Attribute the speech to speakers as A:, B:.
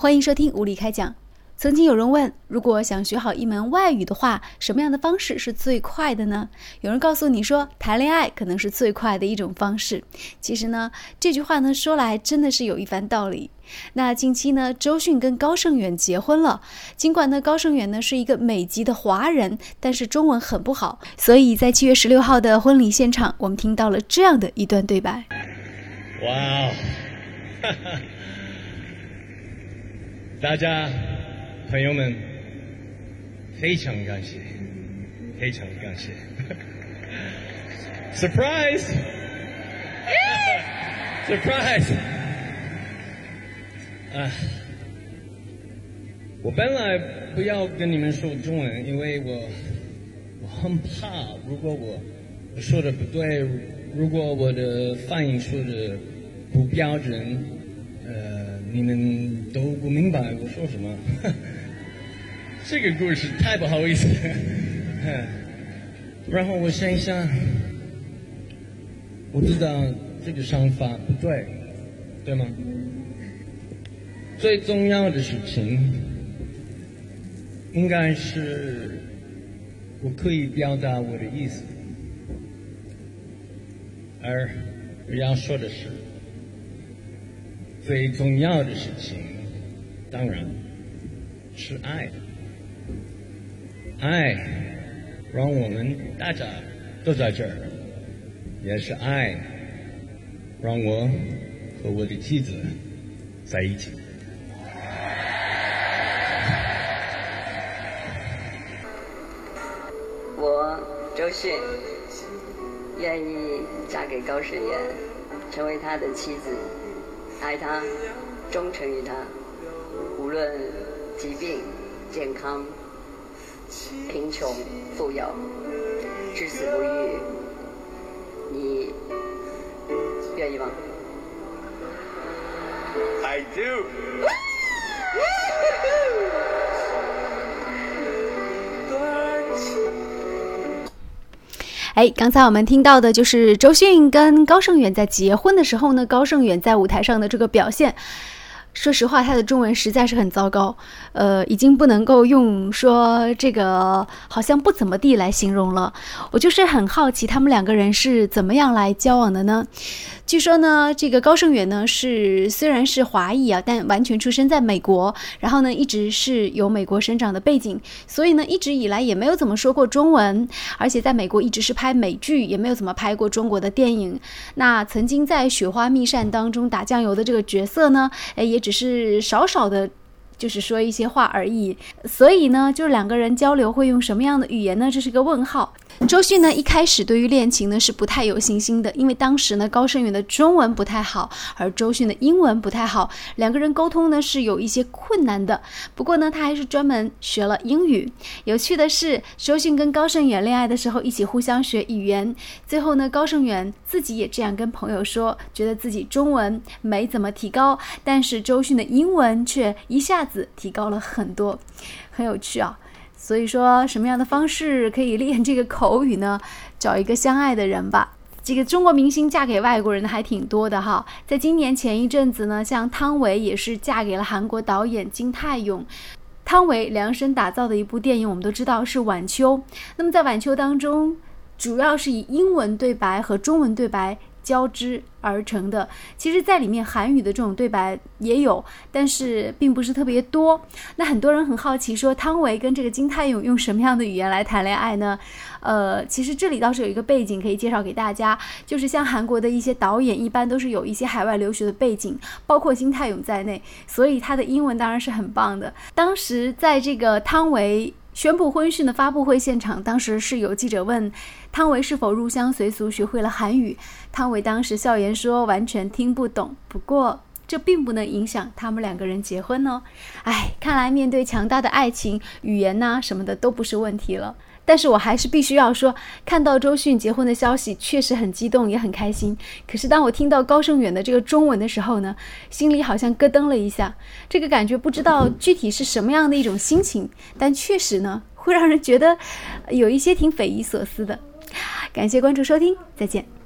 A: 欢迎收听无理开讲。曾经有人问，如果想学好一门外语的话，什么样的方式是最快的呢？有人告诉你说，谈恋爱可能是最快的一种方式。其实呢，这句话呢说来真的是有一番道理。那近期呢，周迅跟高胜远结婚了。尽管呢，高胜远呢是一个美籍的华人，但是中文很不好，所以在七月十六号的婚礼现场，我们听到了这样的一段对白。
B: 哇哦，哈哈，大家。朋友们，非常感谢，非常感谢。Surprise！Surprise！啊，我本来不要跟你们说中文，因为我我很怕，如果我说的不对，如果我的发音说的不标准，呃，你们都不明白我说什么。这个故事太不好意思，然后我想一想，我知道这个想法不对，对吗？最重要的事情应该是我可以表达我的意思，而我要说的是最重要的事情，当然是爱。爱，让我们大家都在这儿，也是爱，让我和我的妻子在一起。
C: 我周迅愿意嫁给高胜远，成为他的妻子，爱他，忠诚于他，无论疾病、健康。贫穷、富有、至死不渝，你愿意吗
B: ？I do。
A: 哎，刚才我们听到的就是周迅跟高胜远在结婚的时候呢，高胜远在舞台上的这个表现。说实话，他的中文实在是很糟糕，呃，已经不能够用说这个好像不怎么地来形容了。我就是很好奇，他们两个人是怎么样来交往的呢？据说呢，这个高胜远呢是虽然是华裔啊，但完全出生在美国，然后呢一直是有美国生长的背景，所以呢一直以来也没有怎么说过中文，而且在美国一直是拍美剧，也没有怎么拍过中国的电影。那曾经在《雪花秘扇》当中打酱油的这个角色呢，哎，也只是少少的。就是说一些话而已，所以呢，就是两个人交流会用什么样的语言呢？这是个问号。周迅呢，一开始对于恋情呢是不太有信心的，因为当时呢高胜远的中文不太好，而周迅的英文不太好，两个人沟通呢是有一些困难的。不过呢，他还是专门学了英语。有趣的是，周迅跟高胜远恋爱的时候一起互相学语言，最后呢，高胜远自己也这样跟朋友说，觉得自己中文没怎么提高，但是周迅的英文却一下。子提高了很多，很有趣啊！所以说，什么样的方式可以练这个口语呢？找一个相爱的人吧。这个中国明星嫁给外国人的还挺多的哈。在今年前一阵子呢，像汤唯也是嫁给了韩国导演金泰勇。汤唯量身打造的一部电影，我们都知道是《晚秋》。那么在《晚秋》当中，主要是以英文对白和中文对白。交织而成的，其实，在里面韩语的这种对白也有，但是并不是特别多。那很多人很好奇，说汤唯跟这个金泰勇用什么样的语言来谈恋爱呢？呃，其实这里倒是有一个背景可以介绍给大家，就是像韩国的一些导演，一般都是有一些海外留学的背景，包括金泰勇在内，所以他的英文当然是很棒的。当时在这个汤唯。宣布婚讯的发布会现场，当时是有记者问汤唯是否入乡随俗学会了韩语，汤唯当时笑言说完全听不懂。不过这并不能影响他们两个人结婚哦。哎，看来面对强大的爱情，语言呐什么的都不是问题了。但是我还是必须要说，看到周迅结婚的消息，确实很激动，也很开心。可是当我听到高胜远的这个中文的时候呢，心里好像咯噔了一下。这个感觉不知道具体是什么样的一种心情，但确实呢，会让人觉得有一些挺匪夷所思的。感谢关注收听，再见。